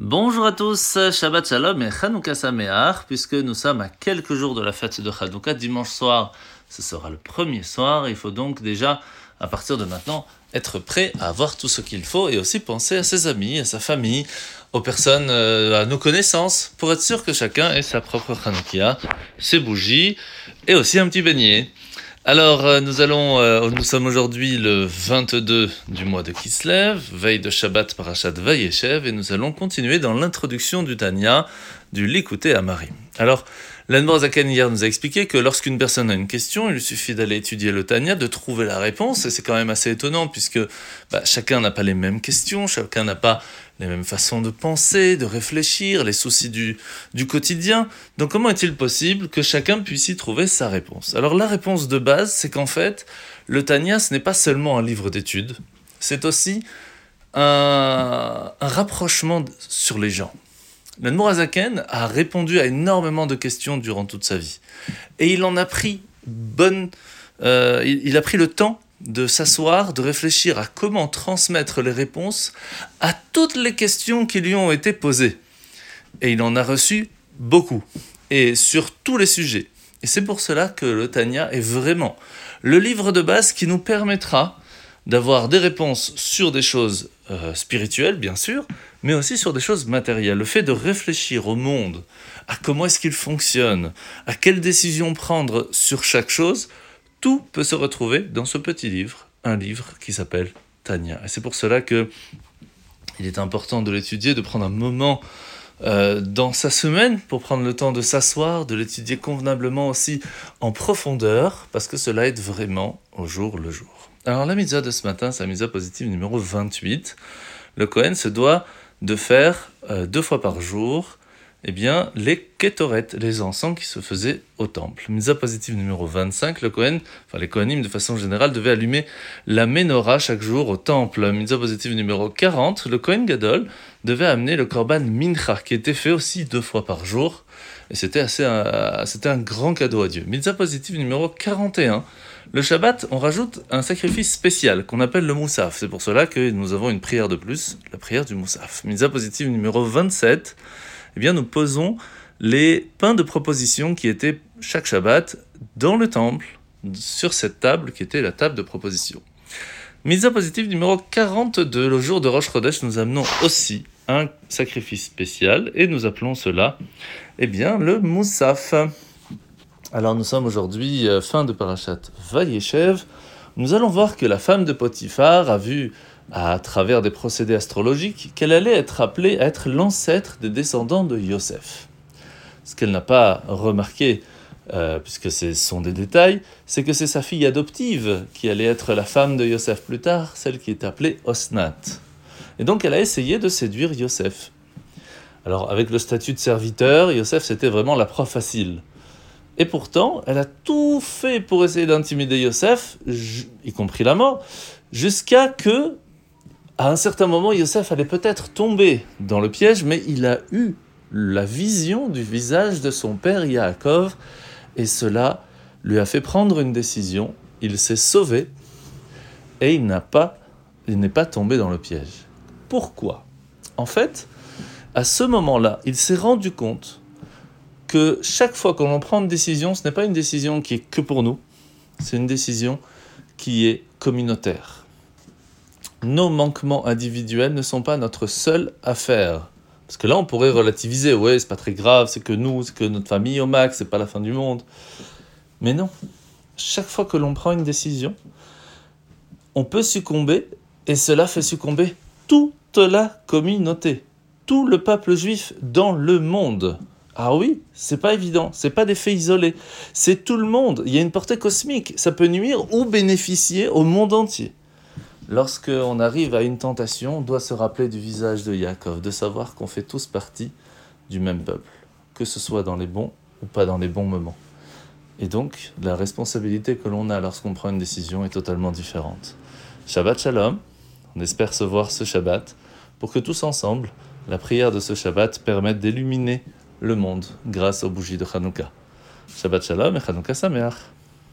Bonjour à tous, Shabbat Shalom et Chanukah Sameach, puisque nous sommes à quelques jours de la fête de Chanukah, dimanche soir, ce sera le premier soir, il faut donc déjà, à partir de maintenant, être prêt à avoir tout ce qu'il faut et aussi penser à ses amis, à sa famille, aux personnes, euh, à nos connaissances, pour être sûr que chacun ait sa propre Chanukah, ses bougies et aussi un petit beignet. Alors, euh, nous allons, euh, nous sommes aujourd'hui le 22 du mois de Kislev, veille de Shabbat Parashat Vayeshev, et nous allons continuer dans l'introduction du Tanya du Likuté Marim. Alors, L'Anmor Zaken hier nous a expliqué que lorsqu'une personne a une question, il suffit d'aller étudier le Tanya, de trouver la réponse, et c'est quand même assez étonnant puisque bah, chacun n'a pas les mêmes questions, chacun n'a pas les mêmes façons de penser, de réfléchir, les soucis du, du quotidien. Donc comment est-il possible que chacun puisse y trouver sa réponse? Alors la réponse de base, c'est qu'en fait, le Tanya, ce n'est pas seulement un livre d'études, c'est aussi un, un rapprochement sur les gens. L'Anmorazaken a répondu à énormément de questions durant toute sa vie. Et il en a pris bonne, euh, il, a pris le temps de s'asseoir, de réfléchir à comment transmettre les réponses à toutes les questions qui lui ont été posées. Et il en a reçu beaucoup, et sur tous les sujets. Et c'est pour cela que le Tanya est vraiment le livre de base qui nous permettra d'avoir des réponses sur des choses euh, spirituelles, bien sûr, mais aussi sur des choses matérielles. Le fait de réfléchir au monde, à comment est-ce qu'il fonctionne, à quelles décisions prendre sur chaque chose, tout peut se retrouver dans ce petit livre, un livre qui s'appelle Tanya. Et c'est pour cela que il est important de l'étudier, de prendre un moment euh, dans sa semaine pour prendre le temps de s'asseoir, de l'étudier convenablement aussi en profondeur, parce que cela aide vraiment au jour le jour. Alors la mitzvah de ce matin, c'est la mitzvah positive numéro 28. Le Kohen se doit de faire euh, deux fois par jour eh bien, les ketoret, les encens qui se faisaient au temple. Mitzvah positive numéro 25, le Kohen, enfin les Kohanim de façon générale devaient allumer la menorah chaque jour au temple. Mitzvah positive numéro 40, le Kohen Gadol devait amener le korban mincha qui était fait aussi deux fois par jour. Et c'était assez, euh, c'était un grand cadeau à Dieu. Mitzvah positive numéro 41, le Shabbat, on rajoute un sacrifice spécial qu'on appelle le Moussaf. C'est pour cela que nous avons une prière de plus, la prière du Moussaf. Misa positive numéro 27, eh bien nous posons les pains de proposition qui étaient chaque Shabbat dans le temple, sur cette table qui était la table de proposition. Misa positive numéro 42, le jour de Rosh Chodesh, nous amenons aussi un sacrifice spécial et nous appelons cela, eh bien, le Moussaf. Alors nous sommes aujourd'hui euh, fin de Parashat Vayeshev. Nous allons voir que la femme de Potiphar a vu à travers des procédés astrologiques qu'elle allait être appelée à être l'ancêtre des descendants de Yosef. Ce qu'elle n'a pas remarqué, euh, puisque ce sont des détails, c'est que c'est sa fille adoptive qui allait être la femme de Yosef plus tard, celle qui est appelée Osnat. Et donc elle a essayé de séduire Yosef. Alors avec le statut de serviteur, Yosef c'était vraiment la proie facile. Et pourtant, elle a tout fait pour essayer d'intimider Yosef, y compris la mort, jusqu'à que, à un certain moment, Yosef allait peut-être tomber dans le piège, mais il a eu la vision du visage de son père Yaakov, et cela lui a fait prendre une décision. Il s'est sauvé, et il n'a pas, il n'est pas tombé dans le piège. Pourquoi? En fait, à ce moment-là, il s'est rendu compte que chaque fois qu'on prend une décision, ce n'est pas une décision qui est que pour nous, c'est une décision qui est communautaire. Nos manquements individuels ne sont pas notre seule affaire. Parce que là, on pourrait relativiser, ouais, c'est pas très grave, c'est que nous, c'est que notre famille au max, c'est pas la fin du monde. Mais non, chaque fois que l'on prend une décision, on peut succomber, et cela fait succomber toute la communauté, tout le peuple juif dans le monde. Ah oui, c'est pas évident, c'est pas des faits isolés, c'est tout le monde, il y a une portée cosmique, ça peut nuire ou bénéficier au monde entier. Lorsqu'on arrive à une tentation, on doit se rappeler du visage de Yaakov, de savoir qu'on fait tous partie du même peuple, que ce soit dans les bons ou pas dans les bons moments. Et donc, la responsabilité que l'on a lorsqu'on prend une décision est totalement différente. Shabbat Shalom, on espère se voir ce Shabbat, pour que tous ensemble, la prière de ce Shabbat permette d'illuminer le monde grâce aux bougies de Hanouka. Shabbat Shalom et Hanouka Sameach.